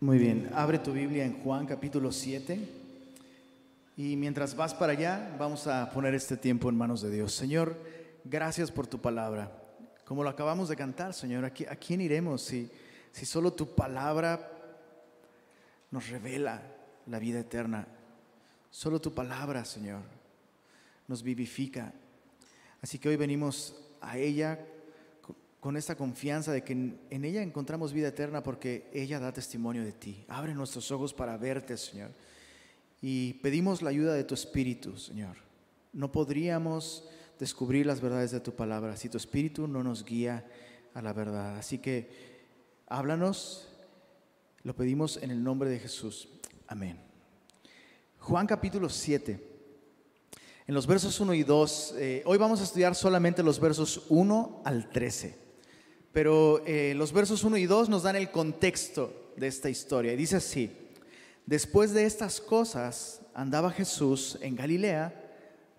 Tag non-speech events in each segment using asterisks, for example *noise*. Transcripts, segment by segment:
Muy bien, abre tu Biblia en Juan capítulo 7 y mientras vas para allá vamos a poner este tiempo en manos de Dios. Señor, gracias por tu palabra. Como lo acabamos de cantar, Señor, ¿a quién iremos si, si solo tu palabra nos revela la vida eterna? Solo tu palabra, Señor, nos vivifica. Así que hoy venimos a ella con esta confianza de que en, ella encontramos vida eterna porque ella da testimonio de ti. Abre nuestros ojos para verte, Señor. Y pedimos la ayuda de tu Espíritu, Señor. No podríamos descubrir las verdades de tu palabra si tu Espíritu no nos guía a la verdad. Así que háblanos, lo pedimos en el nombre de Jesús. Amén. Juan capítulo 7. En los versos 1 y 2, eh, hoy vamos a estudiar solamente los versos 1 al 13 pero eh, los versos 1 y 2 nos dan el contexto de esta historia. Dice así, después de estas cosas andaba Jesús en Galilea,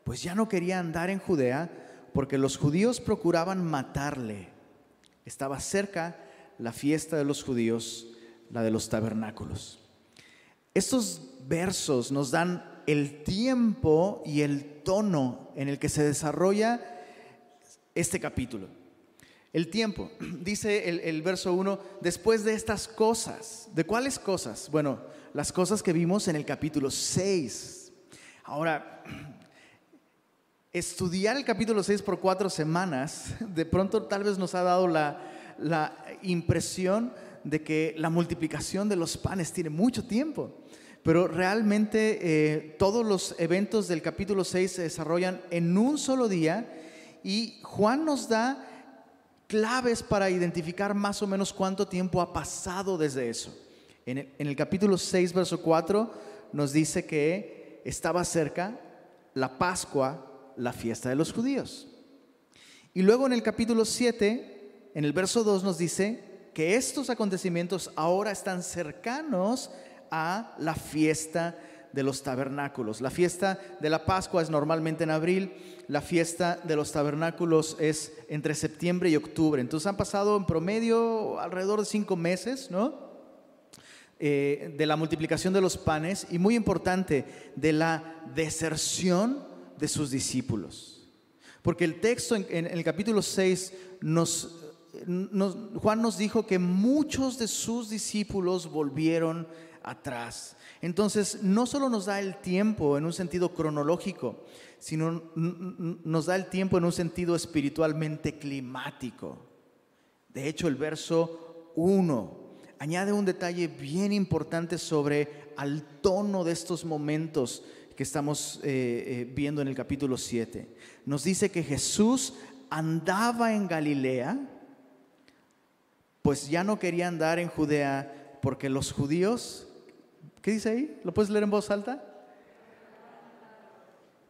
pues ya no quería andar en Judea, porque los judíos procuraban matarle. Estaba cerca la fiesta de los judíos, la de los tabernáculos. Estos versos nos dan el tiempo y el tono en el que se desarrolla este capítulo. El tiempo, *clears throat* dice el, verso 1, después de estas cosas, ¿de cuáles cosas? Bueno, las cosas que vimos en el capítulo 6. Ahora, *clears throat* estudiar el capítulo 6 por cuatro semanas, *laughs* de pronto tal vez nos ha dado la, impresión de que la multiplicación de los panes tiene mucho tiempo. Pero realmente eh, todos los eventos del capítulo 6 se desarrollan en un solo día y Juan nos da claves para identificar más o menos cuánto tiempo ha pasado desde eso. En el, capítulo 6, verso 4, nos dice que estaba cerca la Pascua, la fiesta de los judíos. Y luego en el capítulo 7, en el verso 2 nos dice que estos acontecimientos ahora están cercanos a la fiesta de los tabernáculos. La fiesta de la Pascua es normalmente en abril, la fiesta de los tabernáculos es entre septiembre y octubre. Entonces han pasado en promedio alrededor de cinco meses, ¿no? Eh, de la multiplicación de los panes y muy importante, de la deserción de sus discípulos. Porque el texto en, el capítulo 6 nos, Juan nos dijo que muchos de sus discípulos volvieron atrás. Entonces, no solo nos da el tiempo en un sentido cronológico, sino nos da el tiempo en un sentido espiritualmente climático. De hecho, el verso 1 añade un detalle bien importante sobre al tono de estos momentos que estamos eh, eh, viendo en el capítulo 7. Nos dice que Jesús andaba en Galilea, pues ya no quería andar en Judea porque los judíos ¿Qué dice ahí? ¿Lo puedes leer en voz alta?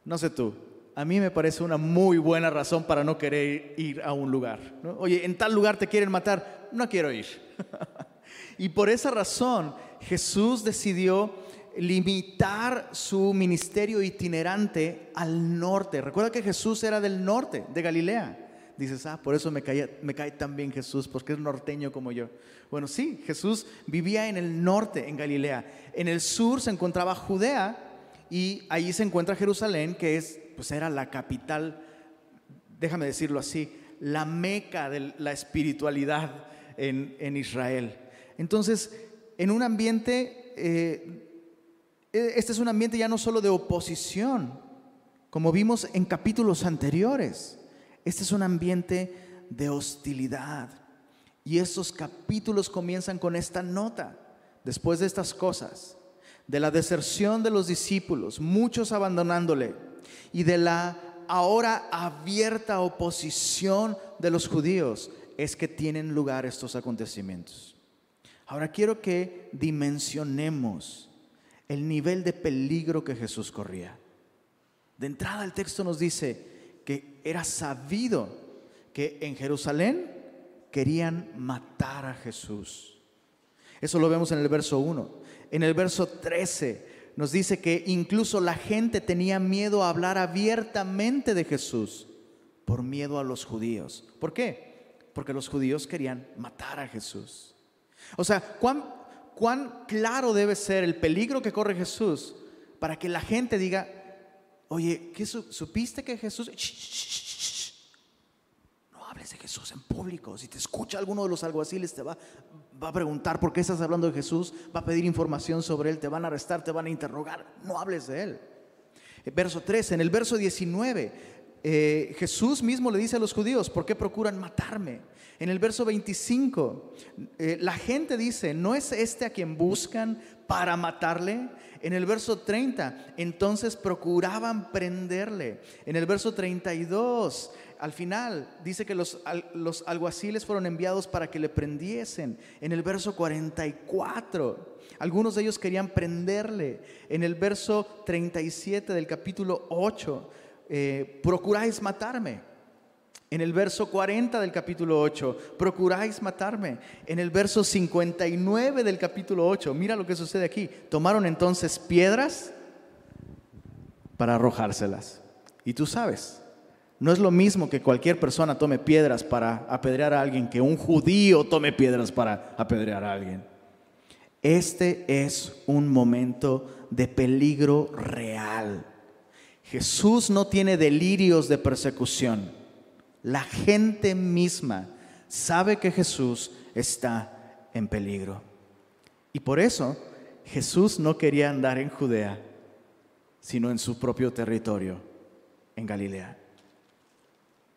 No sé tú. A mí me parece una muy buena razón para no querer ir a un lugar. Oye, en tal lugar te quieren matar, no quiero ir. *laughs* y por esa razón Jesús decidió limitar su ministerio itinerante al norte. Recuerda que Jesús era del norte, de Galilea. Dices, ah, por eso me cae, me cae tan bien Jesús, porque es norteño como yo. Bueno, sí, Jesús vivía en el norte, en Galilea. En el sur se encontraba Judea y allí se encuentra Jerusalén, que es, pues era la capital, déjame decirlo así, la meca de la espiritualidad en, Israel. Entonces, en un ambiente, eh, este es un ambiente ya no solo de oposición, como vimos en capítulos anteriores este es un ambiente de hostilidad. Y estos capítulos comienzan con esta nota. Después de estas cosas, de la deserción de los discípulos, muchos abandonándole, y de la ahora abierta oposición de los judíos, es que tienen lugar estos acontecimientos. Ahora quiero que dimensionemos el nivel de peligro que Jesús corría. De entrada el texto nos dice, que era sabido que en Jerusalén querían matar a Jesús. Eso lo vemos en el verso 1. En el verso 13 nos dice que incluso la gente tenía miedo a hablar abiertamente de Jesús por miedo a los judíos. ¿Por qué? Porque los judíos querían matar a Jesús. O sea, ¿cuán, cuán claro debe ser el peligro que corre Jesús para que la gente diga, oye, ¿qué ¿supiste que Jesús... no hables de Jesús en público. Si te escucha alguno de los alguaciles, te va, va a preguntar por qué estás hablando de Jesús, va a pedir información sobre él, te van a arrestar, te van a interrogar. No hables de él. Eh, verso 3, en el verso 19, eh, Jesús mismo le dice a los judíos, ¿por qué procuran matarme? En el verso 25, eh, la gente dice, ¿no es este a quien buscan para matarle? En el verso 30, entonces procuraban prenderle. En el verso 32, al final dice que los, alguaciles fueron enviados para que le prendiesen. En el verso 44, algunos de ellos querían prenderle. En el verso 37 del capítulo 8, eh, procuráis matarme. En el verso 40 del capítulo 8, procuráis matarme. En el verso 59 del capítulo 8, mira lo que sucede aquí. Tomaron entonces piedras para arrojárselas. Y tú sabes, no es lo mismo que cualquier persona tome piedras para apedrear a alguien que un judío tome piedras para apedrear a alguien. Este es un momento de peligro real. Jesús no tiene delirios de persecución. La gente misma sabe que Jesús está en peligro. Y por eso Jesús no quería andar en Judea, sino en su propio territorio, en Galilea.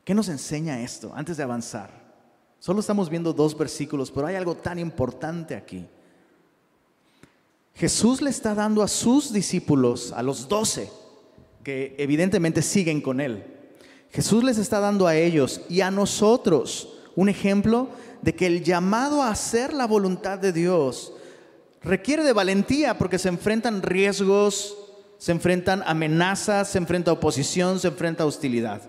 ¿Qué nos enseña esto antes de avanzar? Solo estamos viendo dos versículos, pero hay algo tan importante aquí. Jesús le está dando a sus discípulos, a los doce, que evidentemente siguen con él, Jesús les está dando a ellos y a nosotros un ejemplo de que el llamado a hacer la voluntad de Dios requiere de valentía porque se enfrentan riesgos, se enfrentan amenazas, se enfrenta oposición, se enfrenta hostilidad.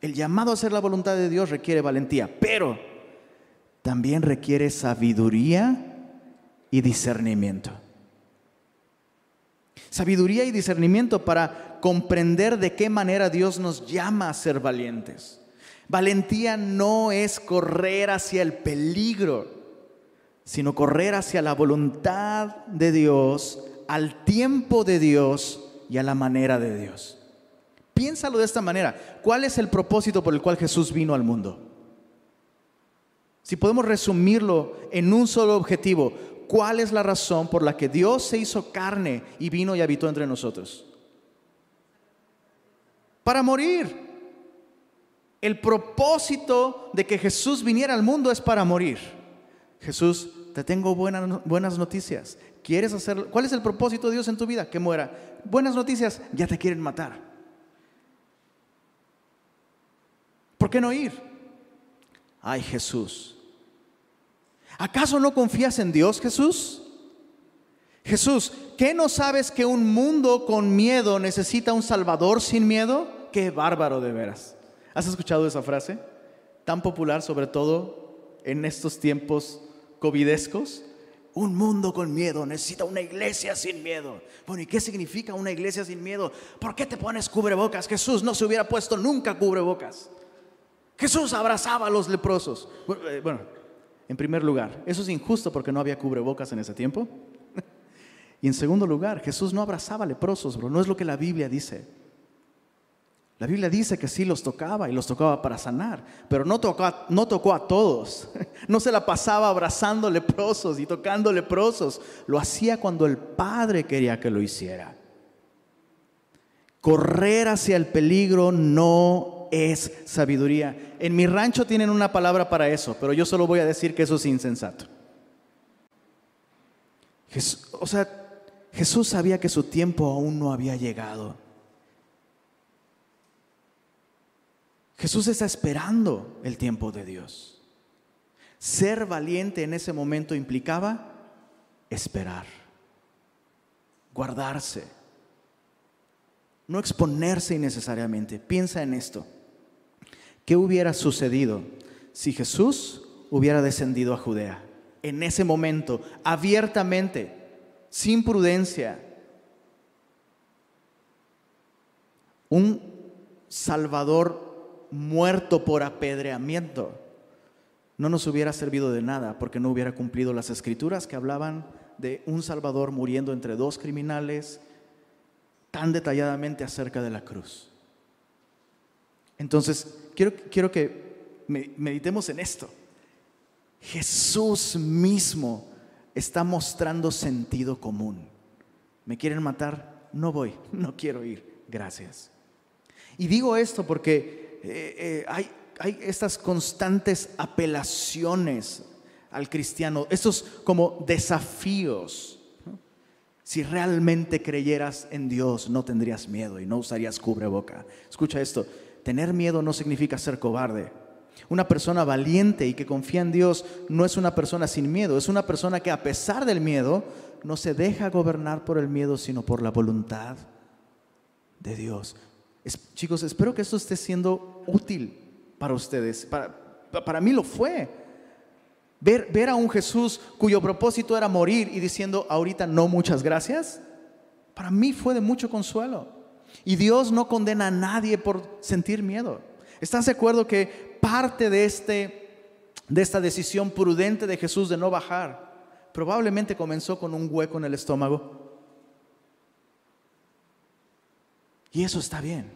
El llamado a hacer la voluntad de Dios requiere valentía, pero también requiere sabiduría y discernimiento. Sabiduría y discernimiento para comprender de qué manera Dios nos llama a ser valientes. Valentía no es correr hacia el peligro, sino correr hacia la voluntad de Dios, al tiempo de Dios y a la manera de Dios. Piénsalo de esta manera. ¿Cuál es el propósito por el cual Jesús vino al mundo? Si podemos resumirlo en un solo objetivo, cuál es la razón por la que Dios se hizo carne y vino y habitó entre nosotros. Para morir. El propósito de que Jesús viniera al mundo es para morir. Jesús, te tengo buenas, buenas noticias. ¿Quieres hacer? ¿Cuál es el propósito de Dios en tu vida? Que muera. Buenas noticias, ya te quieren matar. ¿Por qué no ir? Ay, Jesús, ¿Acaso no confías en Dios, Jesús? Jesús, ¿qué no sabes que un mundo con miedo necesita un Salvador sin miedo? Qué bárbaro de veras. ¿Has escuchado esa frase? Tan popular sobre todo en estos tiempos covidescos. Un mundo con miedo necesita una iglesia sin miedo. Bueno, ¿y qué significa una iglesia sin miedo? ¿Por qué te pones cubrebocas? Jesús no se hubiera puesto nunca cubrebocas. Jesús abrazaba a los leprosos. Bueno, eh, en primer lugar, eso es injusto porque no había cubrebocas en ese tiempo. *laughs* y en segundo lugar, Jesús no abrazaba leprosos, bro. No es lo que la Biblia dice. La Biblia dice que sí los tocaba y los tocaba para sanar, pero no tocó, a todos. *laughs* No se la pasaba abrazando leprosos y tocando leprosos. Lo hacía cuando el Padre quería que lo hiciera. Correr hacia el peligro no es sabiduría. En mi rancho tienen una palabra para eso, pero yo solo voy a decir que eso es insensato. o sea, Jesús sabía que su tiempo aún no había llegado. Jesús está esperando el tiempo de Dios. Ser valiente en ese momento implicaba esperar, guardarse, no exponerse innecesariamente. Piensa en esto. ¿Qué hubiera sucedido si Jesús hubiera descendido a Judea? En ese momento, abiertamente, sin prudencia, un Salvador muerto por apedreamiento no nos hubiera servido de nada porque no hubiera cumplido las escrituras que hablaban de un Salvador muriendo entre dos criminales tan detalladamente acerca de la cruz. Entonces, quiero, quiero que meditemos en esto. Jesús mismo está mostrando sentido común. ¿Me quieren matar? No voy, *laughs* no quiero ir. Gracias. Y digo esto porque eh, eh, hay, hay estas constantes apelaciones al cristiano, estos como desafíos. Si realmente creyeras en Dios, no tendrías miedo y no usarías cubreboca. Escucha esto, tener miedo no significa ser cobarde. Una persona valiente y que confía en Dios no es una persona sin miedo, es una persona que a pesar del miedo no se deja gobernar por el miedo, sino por la voluntad de Dios. chicos, espero que esto esté siendo útil para ustedes. Para, para mí lo fue. Ver, ver a un Jesús cuyo propósito era morir y diciendo, ahorita no, muchas gracias, para mí fue de mucho consuelo. Y Dios no condena a nadie por sentir miedo. ¿Estás de acuerdo que parte de, este, de esta decisión prudente de Jesús de no bajar probablemente comenzó con un hueco en el estómago? Y eso está bien.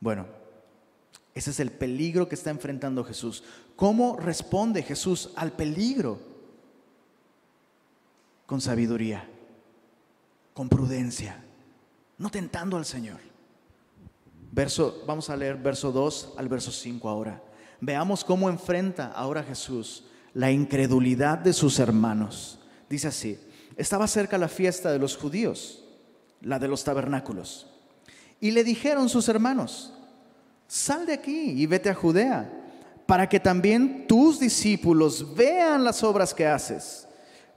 Bueno, ese es el peligro que está enfrentando Jesús. ¿Cómo responde Jesús al peligro? Con sabiduría, con prudencia, no tentando al Señor. Verso, vamos a leer verso 2 al verso 5 ahora. Veamos cómo enfrenta ahora Jesús la incredulidad de sus hermanos. Dice así, estaba cerca la fiesta de los judíos, la de los tabernáculos. Y le dijeron sus hermanos, sal de aquí y vete a Judea, para que también tus discípulos vean las obras que haces,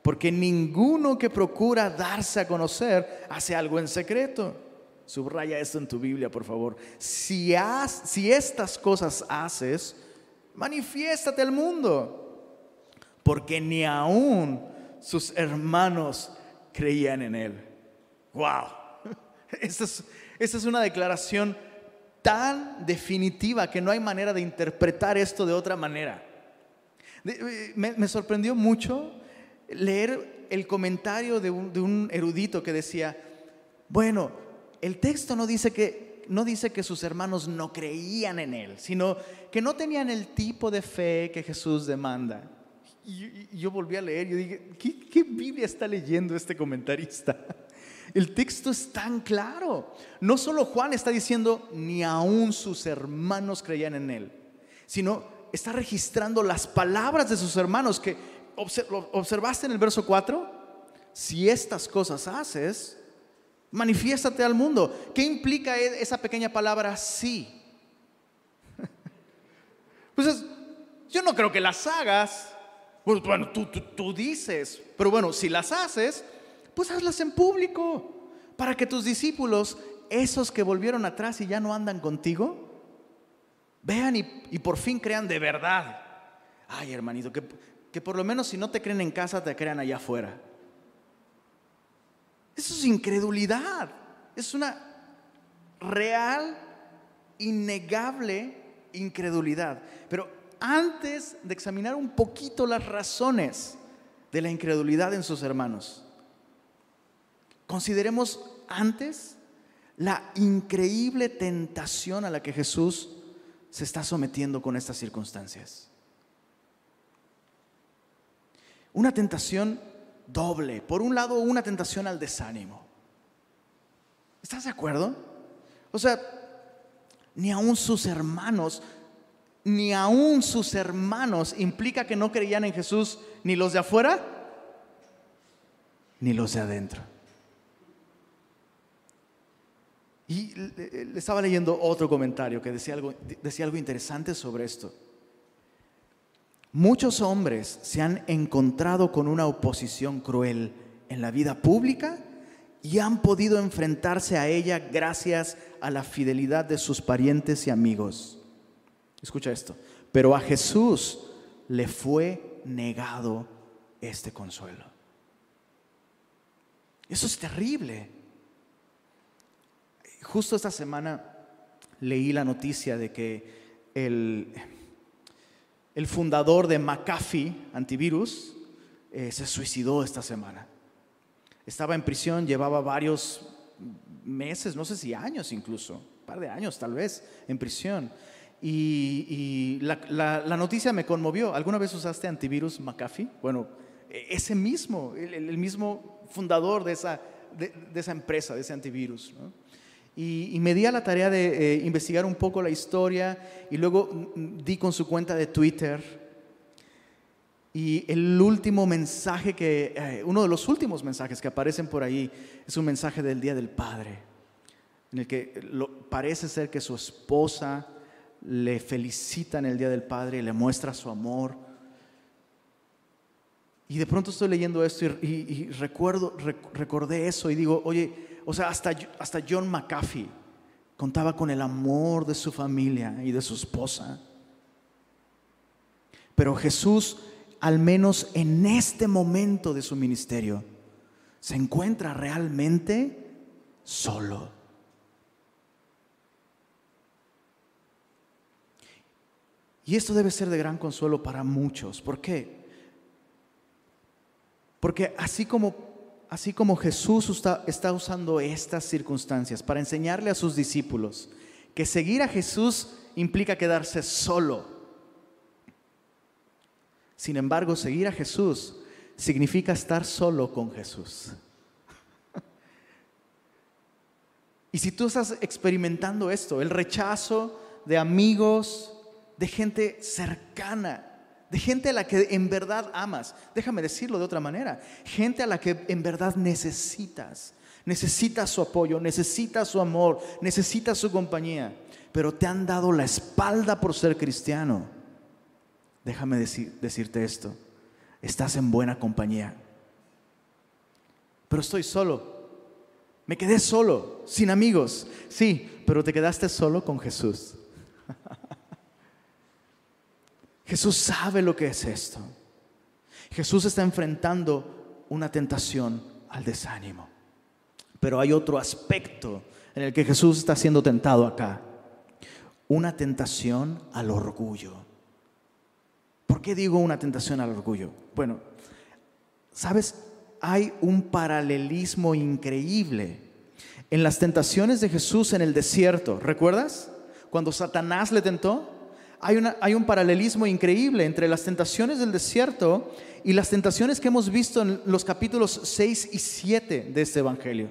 porque ninguno que procura darse a conocer hace algo en secreto. Subraya esto en tu Biblia, por favor. Si, estas cosas haces, manifiéstate al mundo, porque ni aún sus hermanos creían en él. ¡Wow! *laughs* Esta es, esta es una declaración tan definitiva que no hay manera de interpretar esto de otra manera. Eh, me, sorprendió mucho leer el comentario de un, erudito que decía, bueno, el texto no dice que no dice que sus hermanos no creían en él, sino que no tenían el tipo de fe que Jesús demanda. Y, yo volví a leer y dije, ¿qué, ¿qué Biblia está leyendo este comentarista? *laughs* El texto es tan claro. No solo Juan está diciendo, ni aún sus hermanos creían en él, sino está registrando las palabras de sus hermanos que observaste en el verso 4. Si estas cosas haces, manifiéstate al mundo. ¿Qué implica e-, esa pequeña palabra sí? *laughs* Pues yo no creo que las hagas. Bueno, tú, tú dices, pero bueno, si las haces, pues hazlas en público, para que tus discípulos, esos que volvieron atrás y ya no andan contigo, vean y, por fin crean de verdad. Ay, hermanito, que, que por lo menos si no te creen en casa, te crean allá afuera. Eso es incredulidad. Es una real, innegable incredulidad. Pero antes de examinar un poquito las razones de la incredulidad en sus hermanos, Consideremos antes la increíble tentación a la que Jesús se está sometiendo con estas circunstancias. Una tentación doble. Por un lado, una tentación al desánimo. ¿Estás de acuerdo? O sea, ni aún sus hermanos, ni aún sus hermanos implica que no creían en Jesús, ni los de afuera, ni los de adentro. Y le estaba leyendo otro comentario que decía algo, decía algo interesante sobre esto. Muchos hombres se han encontrado con una oposición cruel en la vida pública y han podido enfrentarse a ella gracias a la fidelidad de sus parientes y amigos. Escucha esto. Pero a Jesús le fue negado este consuelo. Eso es terrible. Justo esta semana leí la noticia de que el, el fundador de McAfee, antivirus, eh, se suicidó esta semana. Estaba en prisión, llevaba varios meses, no sé si años incluso, un par de años tal vez, en prisión. Y, la, noticia me conmovió. ¿Alguna vez usaste antivirus McAfee? Bueno, e, ese mismo, el, mismo fundador de esa, de, esa empresa, de ese antivirus. Y, me di a la tarea de eh, investigar un poco la historia y luego di con su cuenta de Twitter. Y el último mensaje que, eh, uno de los últimos mensajes que aparecen por ahí es un mensaje del Día del Padre, en el que parece ser que su esposa le felicita en el Día del Padre y le muestra su amor. Y de pronto estoy leyendo esto y, recuerdo, recordé eso y digo, oye, o sea, hasta, hasta John McAfee contaba con el amor de su familia y de su esposa. Pero Jesús, al menos en este momento de su ministerio, se encuentra realmente solo. Y esto debe ser de gran consuelo para muchos. ¿Por qué? Porque así como, así como Jesús está, usando estas circunstancias para enseñarle a sus discípulos que seguir a Jesús implica quedarse solo. Sin embargo, seguir a Jesús significa estar solo con Jesús. *laughs* Y si tú estás experimentando esto, el rechazo de amigos, de gente cercana, de gente a la que en verdad amas. Déjame decirlo de otra manera, gente a la que en verdad necesitas. Necesitas su apoyo, necesitas su amor, necesitas su compañía, pero te han dado la espalda por ser cristiano. Déjame decirte esto, estás en buena compañía. Pero estoy solo. Me quedé solo, sin amigos. Sí, pero te quedaste solo con Jesús. *laughs* Jesús sabe lo que es esto. Jesús está enfrentando una tentación al desánimo. Pero hay otro aspecto en el que Jesús está siendo tentado acá. Una tentación al orgullo. ¿Por qué digo una tentación al orgullo? Bueno, ¿sabes? Hay un paralelismo increíble en las tentaciones de Jesús en el desierto. ¿Recuerdas? Cuando Satanás le tentó, hay, un paralelismo increíble entre las tentaciones del desierto y las tentaciones que hemos visto en los capítulos 6 y 7 de este Evangelio.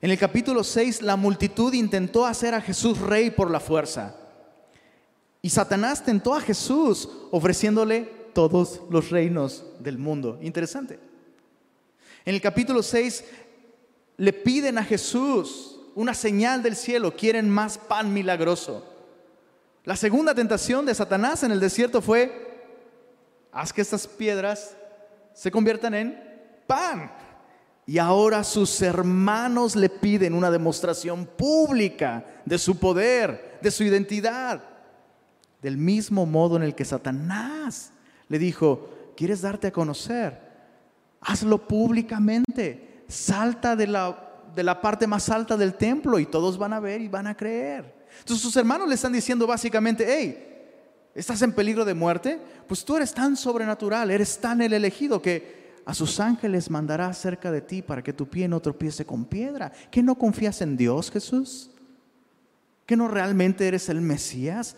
En el capítulo 6 la multitud intentó hacer a Jesús rey por la fuerza. Y Satanás tentó a Jesús ofreciéndole todos los reinos del mundo. Interesante. En el capítulo 6 le piden a Jesús una señal del cielo, quieren más pan milagroso. La segunda tentación de Satanás en el desierto fue, haz que estas piedras se conviertan en pan. Y ahora sus hermanos le piden una demostración pública de su poder, de su identidad. Del mismo modo en el que Satanás le dijo, ¿quieres darte a conocer? Hazlo públicamente. Salta de la, de la parte más alta del templo y todos van a ver y van a creer. Entonces sus hermanos le están diciendo básicamente, hey, ¿estás en peligro de muerte? Pues tú eres tan sobrenatural, eres tan el elegido que a sus ángeles mandará cerca de ti para que tu pie no tropiece con piedra. ¿Que no confías en Dios, Jesús? ¿Que no realmente eres el Mesías?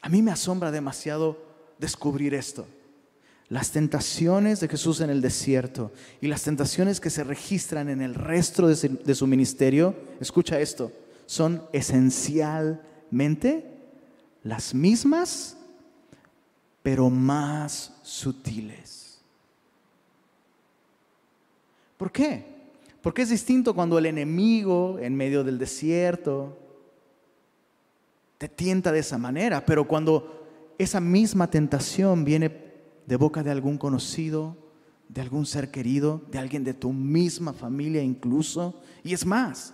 A mí me asombra demasiado descubrir esto las tentaciones de Jesús en el desierto y las tentaciones que se registran en el resto de su, ministerio, escucha esto, son esencialmente las mismas, pero más sutiles. ¿Por qué? Porque es distinto cuando el enemigo en medio del desierto te tienta de esa manera, pero cuando esa misma tentación viene de boca de algún conocido, de algún ser querido, de alguien de tu misma familia incluso. Y es más,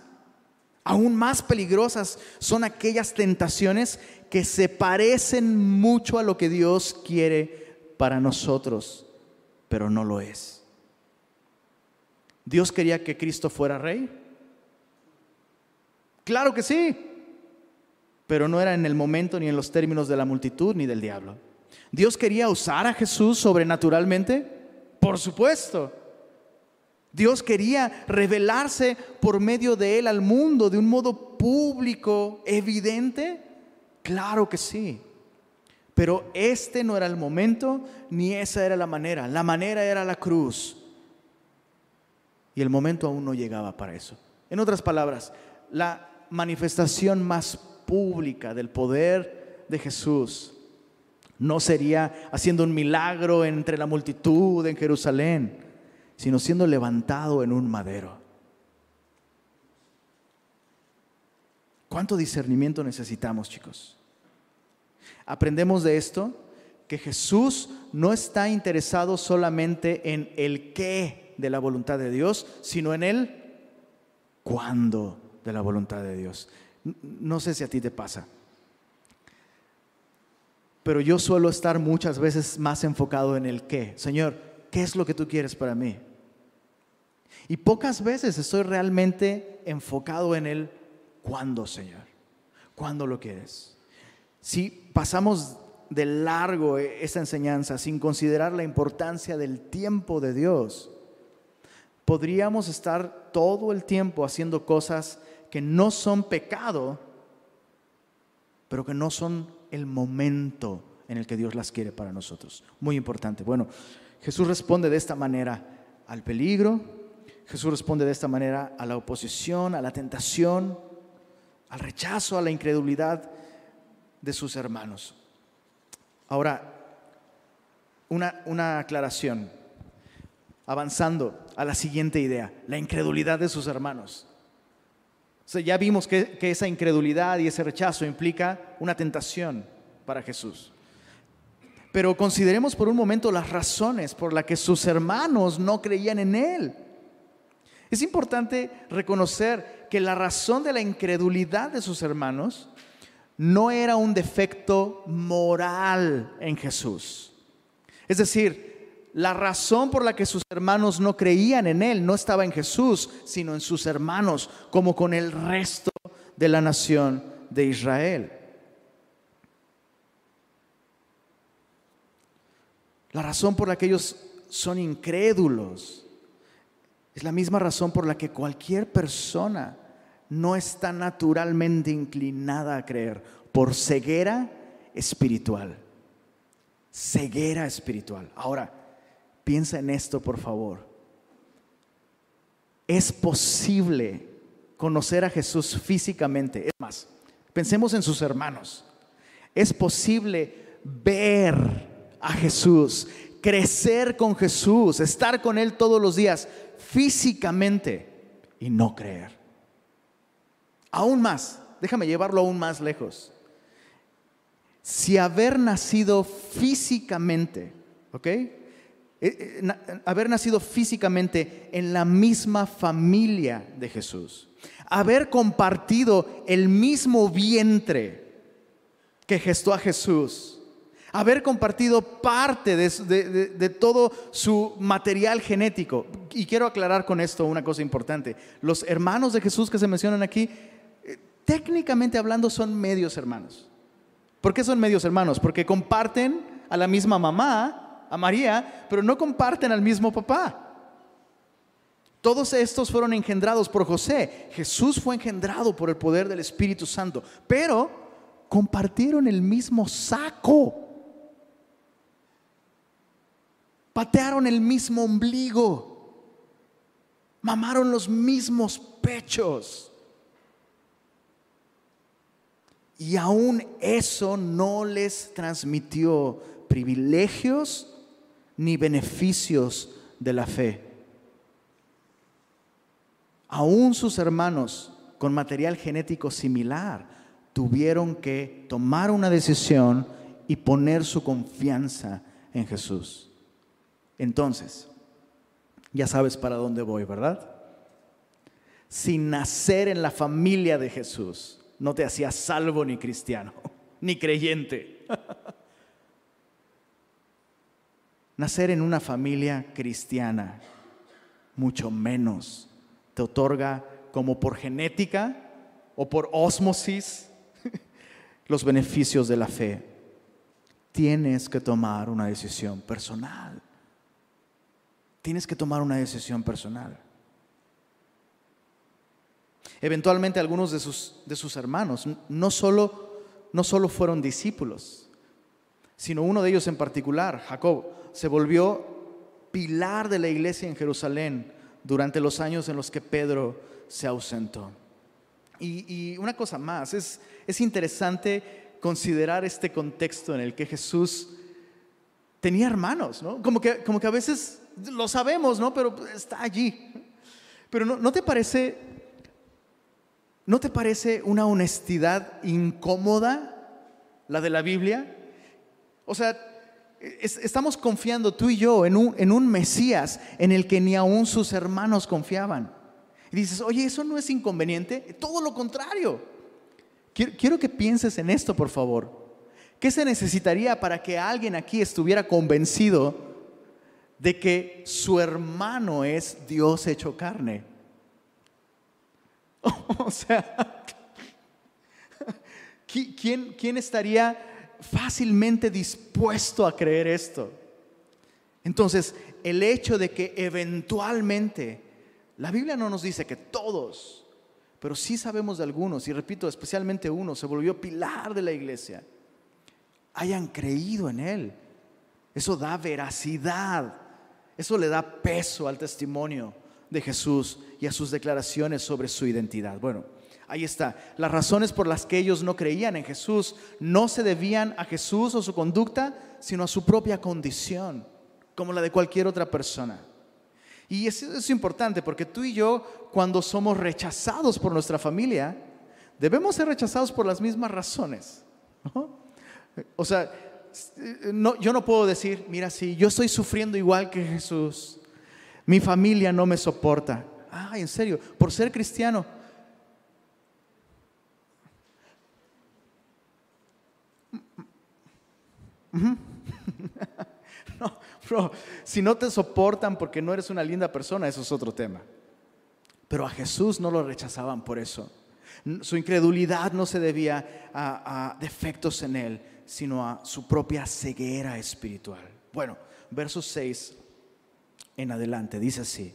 aún más peligrosas son aquellas tentaciones que se parecen mucho a lo que Dios quiere para nosotros, pero no lo es. ¿Dios quería que Cristo fuera rey? Claro que sí, pero no era en el momento ni en los términos de la multitud ni del diablo. ¿Dios quería usar a Jesús sobrenaturalmente? Por supuesto. Dios quería revelarse por medio de él al mundo de un modo público, evidente. Claro que sí. Pero este no era el momento ni esa era la manera. La manera era la cruz. Y el momento aún no llegaba para eso. En otras palabras, la manifestación más pública del poder de Jesús no sería haciendo un milagro entre la multitud en Jerusalén, sino siendo levantado en un madero. ¿Cuánto discernimiento necesitamos, chicos? Aprendemos de esto que Jesús no está interesado solamente en el qué de la voluntad de Dios, sino en el cuándo de la voluntad de Dios. No sé si a ti te pasa, pero yo suelo estar muchas veces más enfocado en el qué. Señor, ¿qué es lo que tú quieres para mí? Y pocas veces estoy realmente enfocado en el cuándo, Señor. ¿Cuándo lo quieres? Si pasamos de largo esa enseñanza sin considerar la importancia del tiempo de Dios, podríamos estar todo el tiempo haciendo cosas que no son pecado, pero que no son el momento en el que Dios las quiere para nosotros. Muy importante. Bueno, Jesús responde de esta manera al peligro, Jesús responde de esta manera a la oposición, a la tentación, al rechazo, a la incredulidad de sus hermanos. Ahora, una, una aclaración, avanzando a la siguiente idea, la incredulidad de sus hermanos. Ya vimos que, que esa incredulidad y ese rechazo implica una tentación para Jesús. Pero consideremos por un momento las razones por las que sus hermanos no creían en Él. Es importante reconocer que la razón de la incredulidad de sus hermanos no era un defecto moral en Jesús. Es decir, la razón por la que sus hermanos no creían en Él no estaba en Jesús, sino en sus hermanos, como con el resto de la nación de Israel. La razón por la que ellos son incrédulos es la misma razón por la que cualquier persona no está naturalmente inclinada a creer por ceguera espiritual. Ceguera espiritual. Ahora, piensa en esto, por favor. Es posible conocer a Jesús físicamente. Es más, pensemos en sus hermanos. Es posible ver a Jesús, crecer con Jesús, estar con Él todos los días físicamente y no creer. Aún más, déjame llevarlo aún más lejos. Si haber nacido físicamente, ¿ok? Eh, eh, haber nacido físicamente en la misma familia de Jesús, haber compartido el mismo vientre que gestó a Jesús, haber compartido parte de, de, todo su material genético. Y quiero aclarar con esto una cosa importante. Los hermanos de Jesús que se mencionan aquí técnicamente hablando son medios hermanos. ¿Por qué son medios hermanos? Porque comparten a la misma mamá, María, pero no comparten al mismo papá. Todos estos fueron engendrados por José. Jesús fue engendrado por el poder del Espíritu Santo, pero compartieron el mismo saco. Patearon el mismo ombligo. Mamaron los mismos pechos. Y aún eso no les transmitió privilegios ni beneficios de la fe. Aún sus hermanos con material genético similar tuvieron que tomar una decisión y poner su confianza en Jesús. Entonces, ya sabes para dónde voy, ¿verdad? Sin nacer en la familia de Jesús, no te hacía salvo ni cristiano, *laughs* ni creyente. Nacer en una familia cristiana, mucho menos, te otorga como por genética o por ósmosis *laughs* los beneficios de la fe. tienes que tomar una decisión personal. Tienes que tomar una decisión personal. Eventualmente algunos de sus, de sus hermanos no solo, no solo fueron discípulos, sino uno de ellos en particular, Jacob, se volvió pilar de la iglesia en Jerusalén durante los años en los que Pedro se ausentó. Y, una cosa más, es, es interesante considerar este contexto en el que Jesús tenía hermanos, ¿no? Como que, como que a veces lo sabemos, ¿no? Pero está allí. Pero no, ¿no te parece, no te parece una honestidad incómoda la de la Biblia? O sea, estamos confiando tú y yo en un, en un Mesías en el que ni aún sus hermanos confiaban. Y dices, oye, eso no es inconveniente, todo lo contrario. Quiero, que pienses en esto, por favor. ¿Qué se necesitaría para que alguien aquí estuviera convencido de que su hermano es Dios hecho carne? *laughs* o sea, *laughs* ¿quién, quién estaría fácilmente dispuesto a creer esto. Entonces, el hecho de que eventualmente, la Biblia no nos dice que todos, pero sí sabemos de algunos, y repito, especialmente uno, se volvió pilar de la iglesia, hayan creído en Él. Eso da veracidad, eso le da peso al testimonio de Jesús y a sus declaraciones sobre su identidad. Bueno, Ahí está. Las razones por las que ellos no creían en Jesús no se debían a Jesús o su conducta, sino a su propia condición, como la de cualquier otra persona. Y eso es importante porque tú y yo, cuando somos rechazados por nuestra familia, debemos ser rechazados por las mismas razones. O sea, yo no puedo decir, mira, si yo estoy sufriendo igual que Jesús, mi familia no me soporta. Ah, en serio, por ser cristiano, *laughs* no, si no te soportan porque no eres una linda persona, eso es otro tema. Pero a Jesús no lo rechazaban por eso. Su incredulidad no se debía a, defectos en él, sino a su propia ceguera espiritual. Bueno, verso 6 en adelante dice así.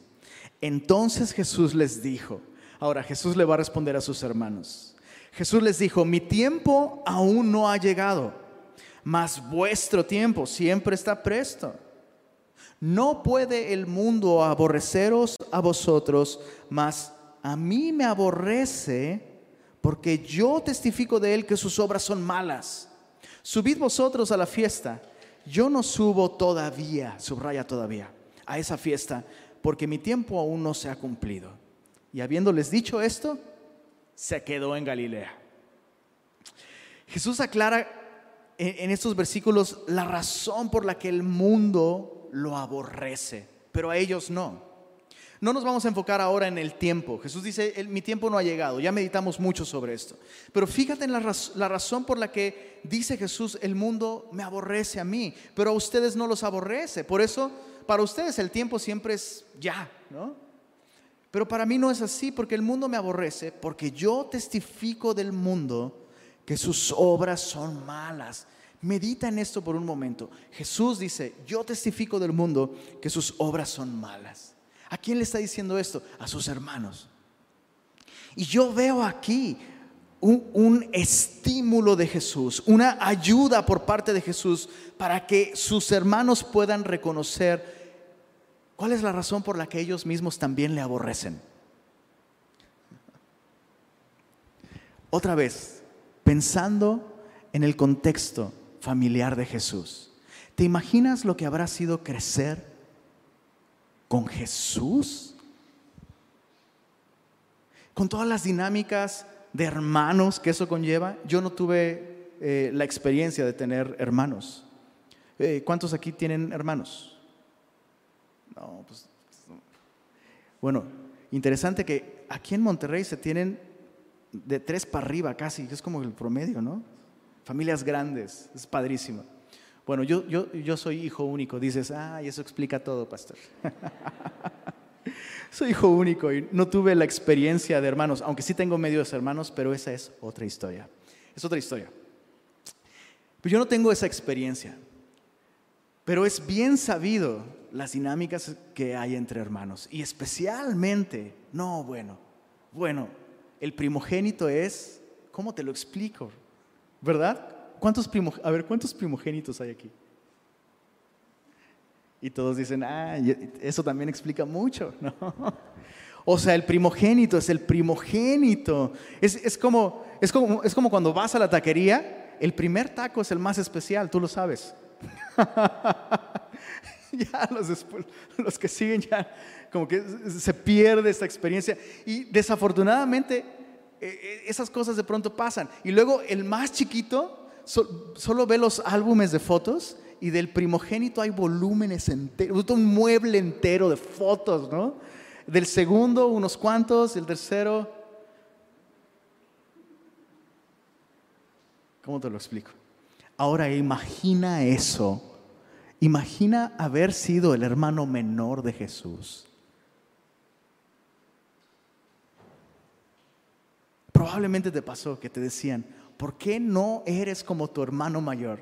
Entonces Jesús les dijo, ahora Jesús le va a responder a sus hermanos. Jesús les dijo, mi tiempo aún no ha llegado mas vuestro tiempo siempre está presto. No puede el mundo aborreceros a vosotros, mas a mí me aborrece porque yo testifico de él que sus obras son malas. Subid vosotros a la fiesta. Yo no subo todavía, subraya todavía, a esa fiesta, porque mi tiempo aún no se ha cumplido. Y habiéndoles dicho esto, se quedó en Galilea. Jesús aclara en estos versículos la razón por la que el mundo lo aborrece, pero a ellos no. No nos vamos a enfocar ahora en el tiempo. Jesús dice, mi tiempo no ha llegado. Ya meditamos mucho sobre esto. Pero fíjate en la, la, razón por la que dice Jesús, el mundo me aborrece a mí, pero a ustedes no los aborrece. Por eso, para ustedes el tiempo siempre es ya, ¿no? Pero para mí no es así, porque el mundo me aborrece, porque yo testifico del mundo que sus obras son malas. Medita en esto por un momento. Jesús dice, yo testifico del mundo que sus obras son malas. ¿A quién le está diciendo esto? A sus hermanos. Y yo veo aquí un, un, estímulo de Jesús, una ayuda por parte de Jesús para que sus hermanos puedan reconocer cuál es la razón por la que ellos mismos también le aborrecen. Otra vez, pensando en el contexto familiar de Jesús. ¿Te imaginas lo que habrá sido crecer con Jesús? Con todas las dinámicas de hermanos que eso conlleva. Yo no tuve eh, la experiencia de tener hermanos. Eh, ¿Cuántos aquí tienen hermanos? No, pues. Bueno, interesante que aquí en Monterrey se tienen de tres para arriba casi, es como el promedio, ¿no? familias grandes, es padrísimo. Bueno, yo, yo, yo soy hijo único, dices, ah, y eso explica todo, pastor. *laughs* soy hijo único y no tuve la experiencia de hermanos, aunque sí tengo medios hermanos, pero esa es otra historia. Es otra historia. Pues yo no tengo esa experiencia, pero es bien sabido las dinámicas que hay entre hermanos. Y especialmente, no, bueno, bueno, el primogénito es, ¿cómo te lo explico? ¿Verdad? ¿Cuántos a ver, ¿cuántos primogénitos hay aquí? Y todos dicen, ah, eso también explica mucho, *laughs* ¿no? O sea, el primogénito es el primogénito. Es, como, es, como, es como cuando vas a la taquería, el primer taco es el más especial, tú lo sabes. *laughs* *laughs* ya los, los que siguen ya como que se pierde esta experiencia. Y desafortunadamente e, e, esas cosas de pronto pasan. Y luego el más chiquito solo ve los álbumes de fotos y del primogénito hay volúmenes enteros, un mueble entero de fotos, ¿no? Del segundo unos cuantos, el tercero... ¿Cómo te lo explico? Ahora imagina eso. Imagina haber sido el hermano menor de Jesús. Probablemente te pasó que te decían, ¿por qué no eres como tu hermano mayor?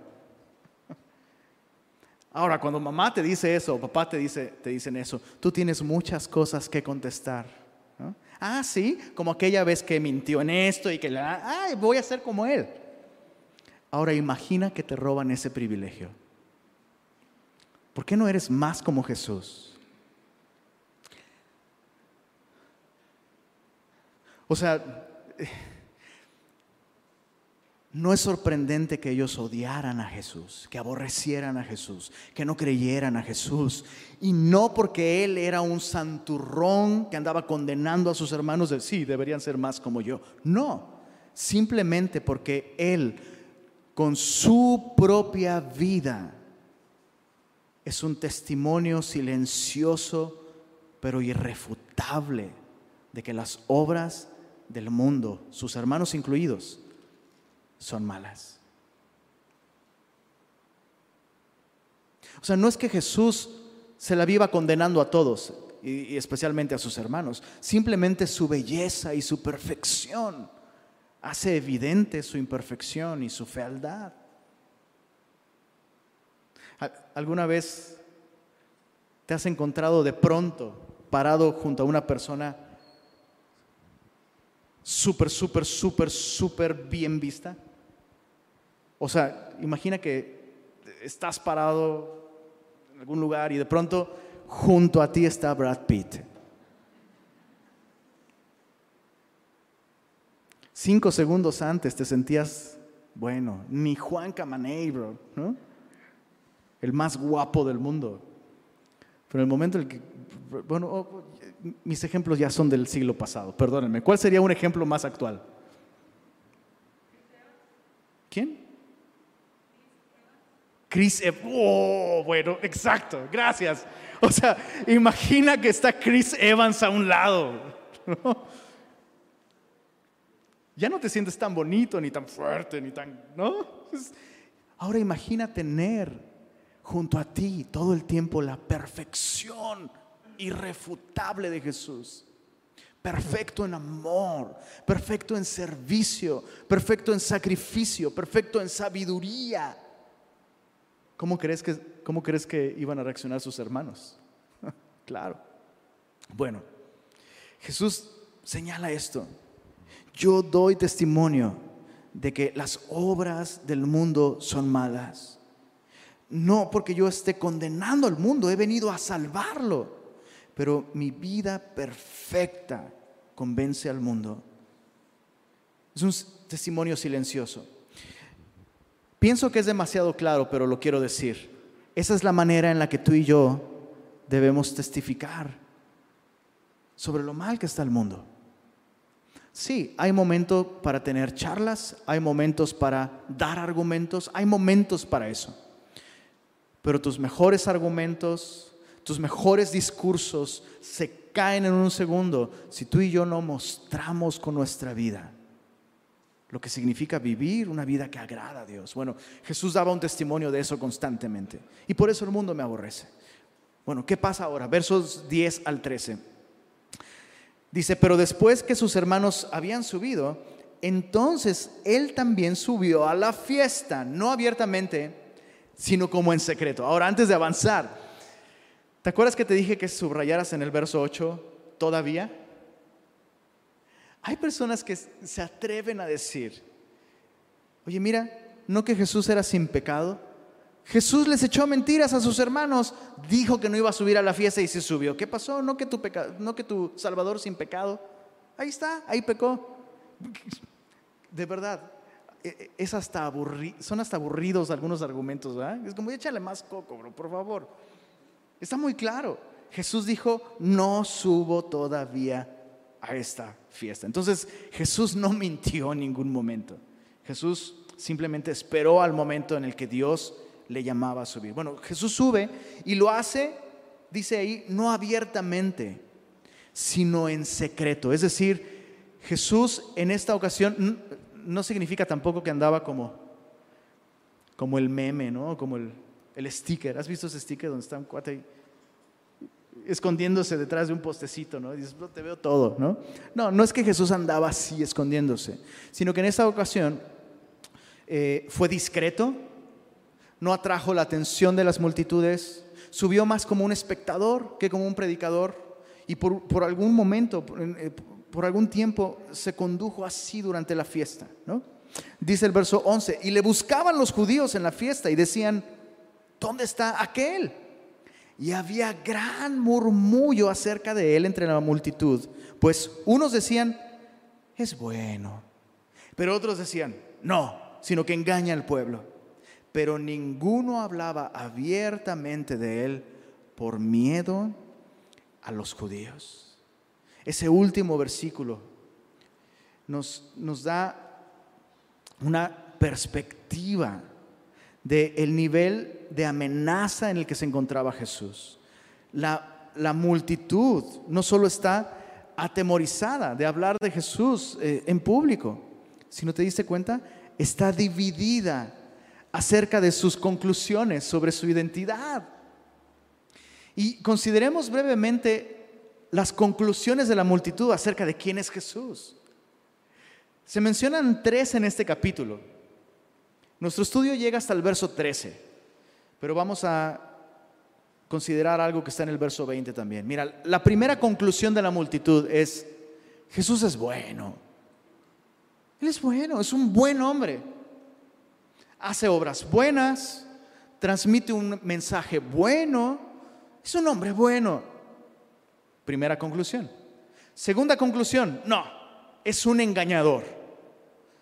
Ahora, cuando mamá te dice eso o papá te, dice, te dicen eso, tú tienes muchas cosas que contestar. Ah, sí, como aquella vez que mintió en esto y que, ay, voy a ser como él. Ahora imagina que te roban ese privilegio. ¿Por qué no eres más como Jesús? O sea, no es sorprendente que ellos odiaran a Jesús, que aborrecieran a Jesús, que no creyeran a Jesús. Y no porque Él era un santurrón que andaba condenando a sus hermanos de, sí, deberían ser más como yo. No, simplemente porque Él, con su propia vida, es un testimonio silencioso, pero irrefutable, de que las obras del mundo, sus hermanos incluidos, son malas. O sea, no es que Jesús se la viva condenando a todos, y, especialmente a sus hermanos. Simplemente su belleza y su perfección hace evidente su imperfección y su fealdad. ¿Alguna vez te has encontrado de pronto parado junto a una persona súper, súper, súper, súper bien vista? O sea, imagina que estás parado en algún lugar y de pronto junto a ti está Brad Pitt. Cinco segundos antes te sentías, bueno, ni Juan Camaney, ¿no? El más guapo del mundo. Pero en el momento en el que, bueno, oh, mis ejemplos ya son del siglo pasado, perdónenme. ¿Cuál sería un ejemplo más actual? ¿Quién? Chris Evans. Oh, bueno, exacto, gracias. O sea, imagina que está Chris Evans a un lado. Ya no te sientes tan bonito, ni tan fuerte, ni tan. ¿No? Ahora imagina tener junto a ti todo el tiempo la perfección irrefutable de Jesús. Perfecto en amor, perfecto en servicio, perfecto en sacrificio, perfecto en sabiduría ¿cómo crees que, cómo crees que iban a reaccionar sus hermanos? *laughs* claro. Bueno, Jesús señala esto. Yo doy testimonio de que las obras del mundo son malas. No porque yo esté condenando al mundo, he venido a salvarlo. Pero mi vida perfecta convence al mundo. Es un testimonio silencioso. Pienso que es demasiado claro, pero lo quiero decir. Esa es la manera en la que tú y yo debemos testificar sobre lo mal que está el mundo. Sí, hay momentos para tener charlas, hay momentos para dar argumentos, hay momentos para eso. Pero tus mejores argumentos, tus mejores discursos se caen en un segundo si tú y yo no mostramos con nuestra vida lo que significa vivir una vida que agrada a Dios. Bueno, Jesús daba un testimonio de eso constantemente y por eso el mundo me aborrece. Bueno, ¿qué pasa ahora? Versos 10 al 13. Dice, pero después que sus hermanos habían subido, entonces él también subió a la fiesta, no abiertamente, sino como en secreto. Ahora, antes de avanzar, ¿te acuerdas que te dije que subrayaras en el verso 8 todavía? Hay personas que se atreven a decir, oye, mira, ¿no que Jesús era sin pecado? Jesús les echó mentiras a sus hermanos, dijo que no iba a subir a la fiesta y se subió. ¿Qué pasó? No que tu, no que tu Salvador sin pecado. Ahí está, ahí pecó. De verdad, es hasta son hasta aburridos algunos argumentos. ¿verdad? Es como, échale más coco, bro, por favor. Está muy claro. Jesús dijo, no subo todavía a esta fiesta. Entonces, Jesús no mintió en ningún momento. Jesús simplemente esperó al momento en el que Dios le llamaba a subir. Bueno, Jesús sube y lo hace, dice ahí, no abiertamente, sino en secreto. Es decir, Jesús en esta ocasión no significa tampoco que andaba como, como el meme, ¿no? Como el, el sticker. ¿Has visto ese sticker donde está un cuate escondiéndose detrás de un postecito, ¿no? Y dices, te veo todo, ¿no? No, no es que Jesús andaba así escondiéndose, sino que en esta ocasión eh, fue discreto, no atrajo la atención de las multitudes, subió más como un espectador que como un predicador y por, algún momento, eh, por, algún tiempo se condujo así durante la fiesta. ¿no? Dice el verso 11, y le buscaban los judíos en la fiesta y decían, ¿dónde está aquel? Y había gran murmullo acerca de él entre la multitud, pues unos decían, es bueno, pero otros decían, no, sino que engaña al pueblo pero ninguno hablaba abiertamente de él por miedo a los judíos. Ese último versículo nos, nos da una perspectiva del el nivel de amenaza en el que se encontraba Jesús. La, la multitud no solo está atemorizada de hablar de Jesús eh, en público, sino te diste cuenta, está dividida acerca de sus conclusiones sobre su identidad. Y consideremos brevemente las conclusiones de la multitud acerca de quién es Jesús. Se mencionan tres en este capítulo. Nuestro estudio llega hasta el verso 13, pero vamos a considerar algo que está en el verso 20 también. Mira, la primera conclusión de la multitud es, Jesús es bueno. Él es bueno, es un buen hombre hace obras buenas, transmite un mensaje bueno, es un hombre bueno. Primera conclusión. Segunda conclusión, no, es un engañador.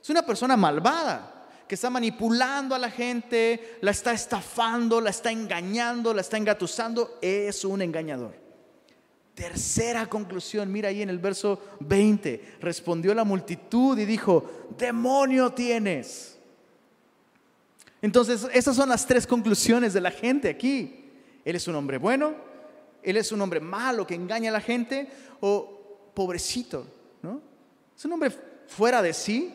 Es una persona malvada que está manipulando a la gente, la está estafando, la está engañando, la está engatusando, es un engañador. Tercera conclusión, mira ahí en el verso 20, respondió la multitud y dijo, demonio tienes. Entonces, esas son las tres conclusiones de la gente aquí. Él es un hombre bueno, él es un hombre malo que engaña a la gente o pobrecito, ¿no? Es un hombre fuera de sí,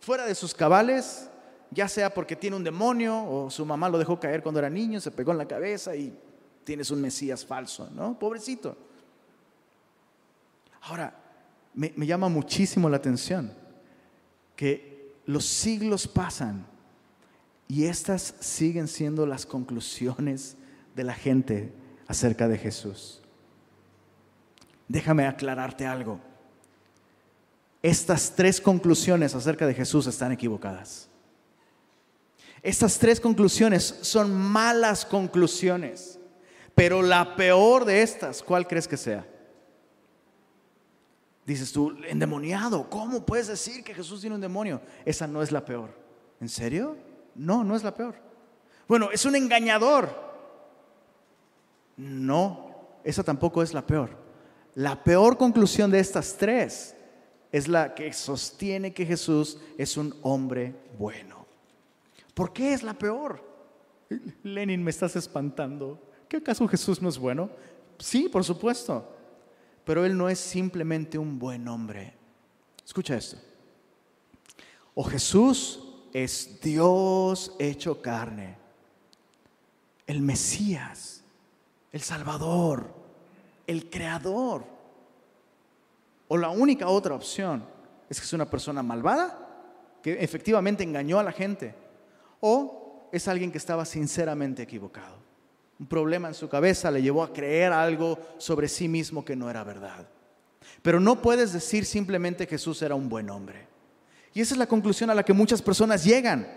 fuera de sus cabales, ya sea porque tiene un demonio o su mamá lo dejó caer cuando era niño, se pegó en la cabeza y tienes un Mesías falso, ¿no? Pobrecito. Ahora, me, me llama muchísimo la atención que los siglos pasan y estas siguen siendo las conclusiones de la gente acerca de Jesús. Déjame aclararte algo. Estas tres conclusiones acerca de Jesús están equivocadas. Estas tres conclusiones son malas conclusiones. Pero la peor de estas, ¿cuál crees que sea? Dices tú, endemoniado, ¿cómo puedes decir que Jesús tiene un demonio? Esa no es la peor. ¿En serio? No, no es la peor. Bueno, es un engañador. No, esa tampoco es la peor. La peor conclusión de estas tres es la que sostiene que Jesús es un hombre bueno. ¿Por qué es la peor? Lenin, me estás espantando. ¿Qué acaso Jesús no es bueno? Sí, por supuesto. Pero Él no es simplemente un buen hombre. Escucha esto. O Jesús es Dios hecho carne, el Mesías, el Salvador, el Creador. O la única otra opción es que es una persona malvada, que efectivamente engañó a la gente, o es alguien que estaba sinceramente equivocado. Un problema en su cabeza le llevó a creer algo sobre sí mismo que no era verdad. Pero no puedes decir simplemente Jesús era un buen hombre. Y esa es la conclusión a la que muchas personas llegan.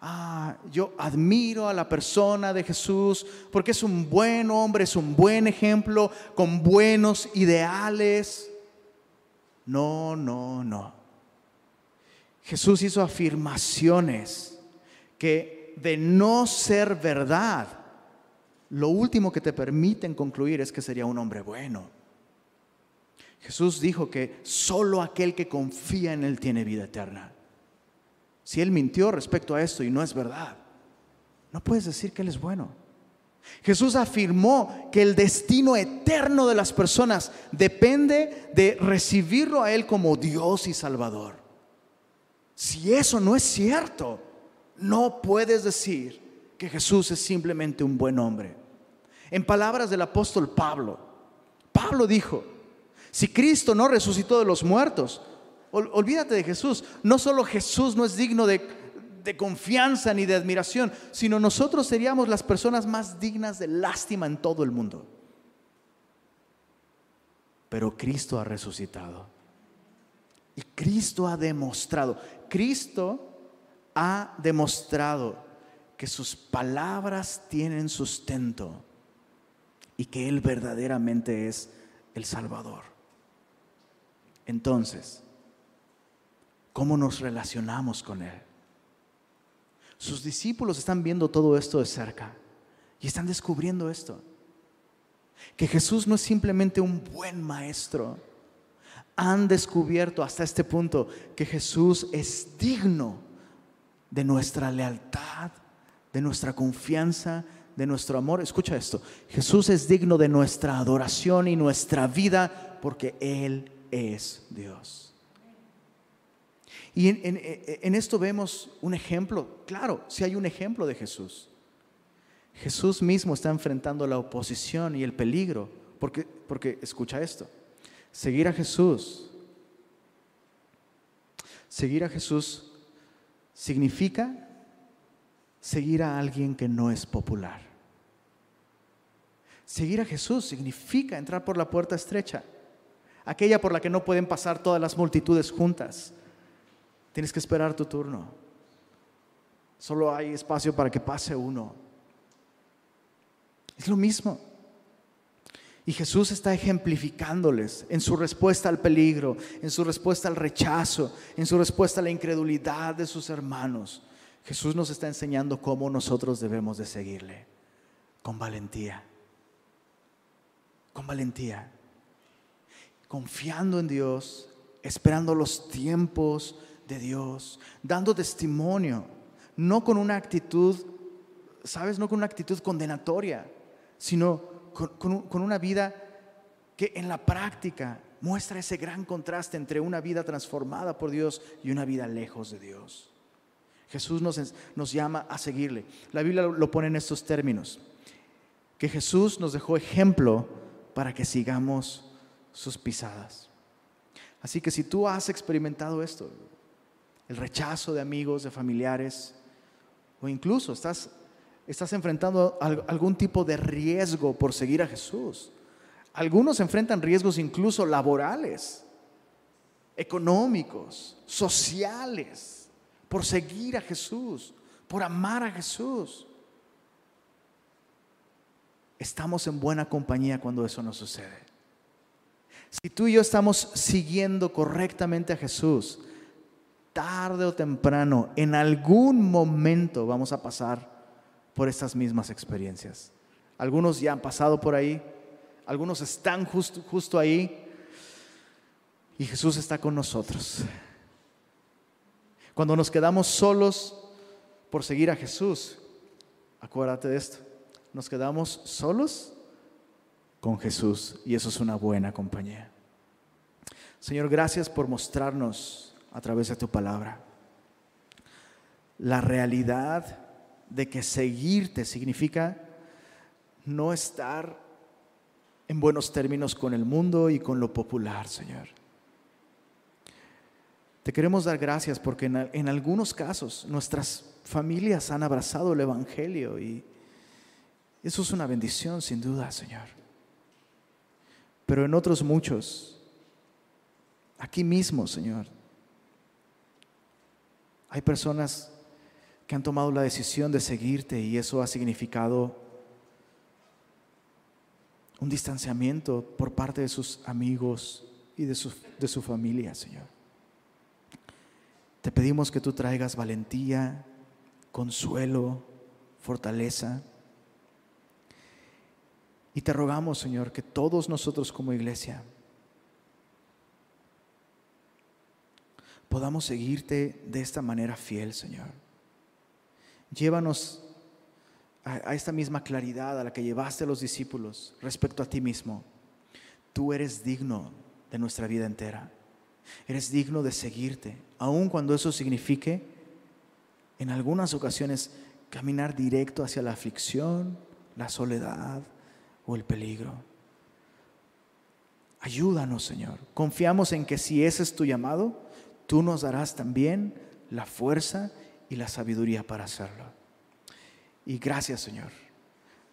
Ah, yo admiro a la persona de Jesús porque es un buen hombre, es un buen ejemplo, con buenos ideales. No, no, no. Jesús hizo afirmaciones que de no ser verdad, lo último que te permiten concluir es que sería un hombre bueno. Jesús dijo que solo aquel que confía en Él tiene vida eterna. Si Él mintió respecto a esto y no es verdad, no puedes decir que Él es bueno. Jesús afirmó que el destino eterno de las personas depende de recibirlo a Él como Dios y Salvador. Si eso no es cierto, no puedes decir que Jesús es simplemente un buen hombre. En palabras del apóstol Pablo, Pablo dijo, si Cristo no resucitó de los muertos, olvídate de Jesús. No solo Jesús no es digno de, de confianza ni de admiración, sino nosotros seríamos las personas más dignas de lástima en todo el mundo. Pero Cristo ha resucitado. Y Cristo ha demostrado, Cristo ha demostrado que sus palabras tienen sustento y que Él verdaderamente es el Salvador. Entonces, ¿cómo nos relacionamos con Él? Sus discípulos están viendo todo esto de cerca y están descubriendo esto. Que Jesús no es simplemente un buen maestro. Han descubierto hasta este punto que Jesús es digno de nuestra lealtad, de nuestra confianza, de nuestro amor. Escucha esto. Jesús es digno de nuestra adoración y nuestra vida porque Él es Dios. Y en, esto vemos un ejemplo, claro, si hay un ejemplo de Jesús. Jesús mismo está enfrentando la oposición y el peligro, porque, porque escucha esto, seguir a Jesús, seguir a Jesús significa seguir a alguien que no es popular. Seguir a Jesús significa entrar por la puerta estrecha aquella por la que no pueden pasar todas las multitudes juntas. Tienes que esperar tu turno. Solo hay espacio para que pase uno. Es lo mismo. Y Jesús está ejemplificándoles en su respuesta al peligro, en su respuesta al rechazo, en su respuesta a la incredulidad de sus hermanos. Jesús nos está enseñando cómo nosotros debemos de seguirle. Con valentía. Con valentía confiando en Dios, esperando los tiempos de Dios, dando testimonio, no con una actitud, ¿sabes? No con una actitud condenatoria, sino con, una vida que en la práctica muestra ese gran contraste entre una vida transformada por Dios y una vida lejos de Dios. Jesús nos, nos llama a seguirle. La Biblia lo pone en estos términos, que Jesús nos dejó ejemplo para que sigamos sus pisadas. Así que si tú has experimentado esto, el rechazo de amigos, de familiares, o incluso estás, estás enfrentando algún tipo de riesgo por seguir a Jesús. Algunos enfrentan riesgos incluso laborales, económicos, sociales, por seguir a Jesús, por amar a Jesús. Estamos en buena compañía cuando eso nos sucede. Si tú y yo estamos siguiendo correctamente a Jesús, tarde o temprano, en algún momento vamos a pasar por estas mismas experiencias. Algunos ya han pasado por ahí, algunos están justo, ahí y Jesús está con nosotros. Cuando nos quedamos solos por seguir a Jesús, acuérdate de esto, nos quedamos solos con Jesús y eso es una buena compañía. Señor, gracias por mostrarnos a través de tu palabra la realidad de que seguirte significa no estar en buenos términos con el mundo y con lo popular, Señor. Te queremos dar gracias porque en, algunos casos nuestras familias han abrazado el Evangelio y eso es una bendición sin duda, Señor. Pero en otros muchos, aquí mismo, Señor, hay personas que han tomado la decisión de seguirte y eso ha significado un distanciamiento por parte de sus amigos y de su, de su familia, Señor. Te pedimos que tú traigas valentía, consuelo, fortaleza. Y te rogamos, Señor, que todos nosotros como iglesia podamos seguirte de esta manera fiel, Señor. Llévanos a, esta misma claridad a la que llevaste a los discípulos respecto a ti mismo. Tú eres digno de nuestra vida entera. Eres digno de seguirte, aun cuando eso signifique en algunas ocasiones caminar directo hacia la aflicción, la soledad o el peligro. Ayúdanos, Señor. Confiamos en que si ese es tu llamado, tú nos darás también la fuerza y la sabiduría para hacerlo. Y gracias Señor.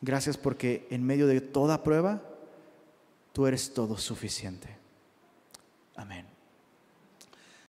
Gracias porque en medio de toda prueba, tú eres todo suficiente. Amén.